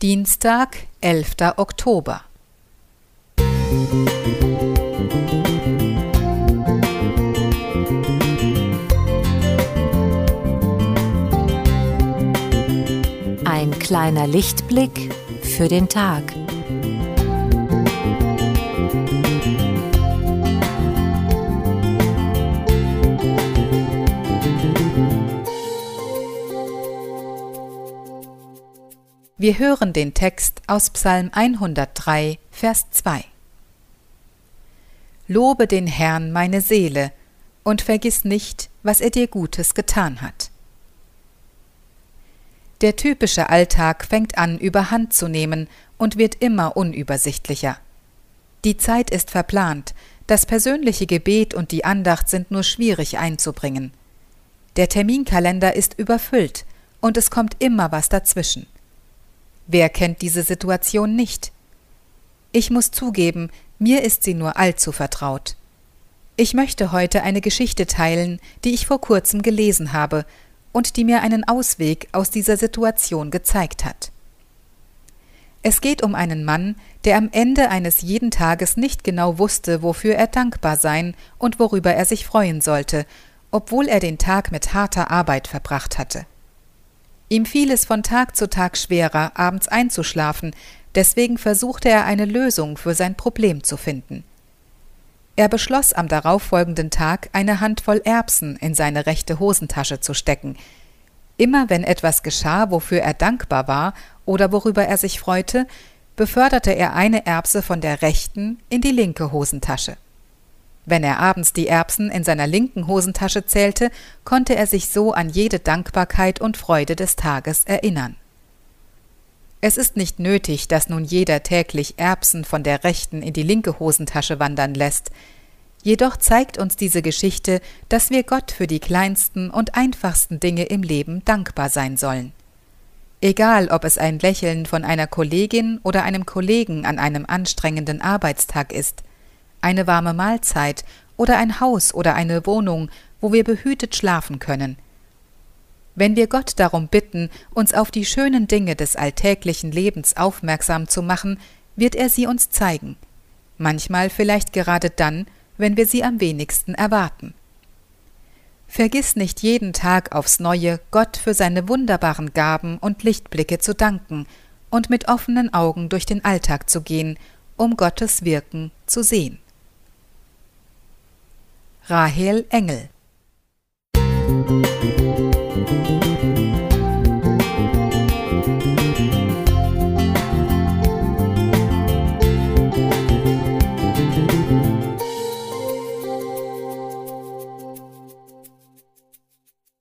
Dienstag, 11. Oktober. Ein kleiner Lichtblick für den Tag. Wir hören den Text aus Psalm 103, Vers 2. Lobe den Herrn meine Seele und vergiss nicht, was er dir Gutes getan hat. Der typische Alltag fängt an, überhand zu nehmen und wird immer unübersichtlicher. Die Zeit ist verplant, das persönliche Gebet und die Andacht sind nur schwierig einzubringen. Der Terminkalender ist überfüllt und es kommt immer was dazwischen. Wer kennt diese Situation nicht? Ich muss zugeben, mir ist sie nur allzu vertraut. Ich möchte heute eine Geschichte teilen, die ich vor kurzem gelesen habe und die mir einen Ausweg aus dieser Situation gezeigt hat. Es geht um einen Mann, der am Ende eines jeden Tages nicht genau wusste, wofür er dankbar sein und worüber er sich freuen sollte, obwohl er den Tag mit harter Arbeit verbracht hatte. Ihm fiel es von Tag zu Tag schwerer, abends einzuschlafen, deswegen versuchte er eine Lösung für sein Problem zu finden. Er beschloss am darauffolgenden Tag eine Handvoll Erbsen in seine rechte Hosentasche zu stecken. Immer wenn etwas geschah, wofür er dankbar war oder worüber er sich freute, beförderte er eine Erbse von der rechten in die linke Hosentasche. Wenn er abends die Erbsen in seiner linken Hosentasche zählte, konnte er sich so an jede Dankbarkeit und Freude des Tages erinnern. Es ist nicht nötig, dass nun jeder täglich Erbsen von der rechten in die linke Hosentasche wandern lässt. Jedoch zeigt uns diese Geschichte, dass wir Gott für die kleinsten und einfachsten Dinge im Leben dankbar sein sollen. Egal, ob es ein Lächeln von einer Kollegin oder einem Kollegen an einem anstrengenden Arbeitstag ist, eine warme Mahlzeit oder ein Haus oder eine Wohnung, wo wir behütet schlafen können. Wenn wir Gott darum bitten, uns auf die schönen Dinge des alltäglichen Lebens aufmerksam zu machen, wird er sie uns zeigen, manchmal vielleicht gerade dann, wenn wir sie am wenigsten erwarten. Vergiss nicht jeden Tag aufs neue Gott für seine wunderbaren Gaben und Lichtblicke zu danken und mit offenen Augen durch den Alltag zu gehen, um Gottes Wirken zu sehen. Rahel Engel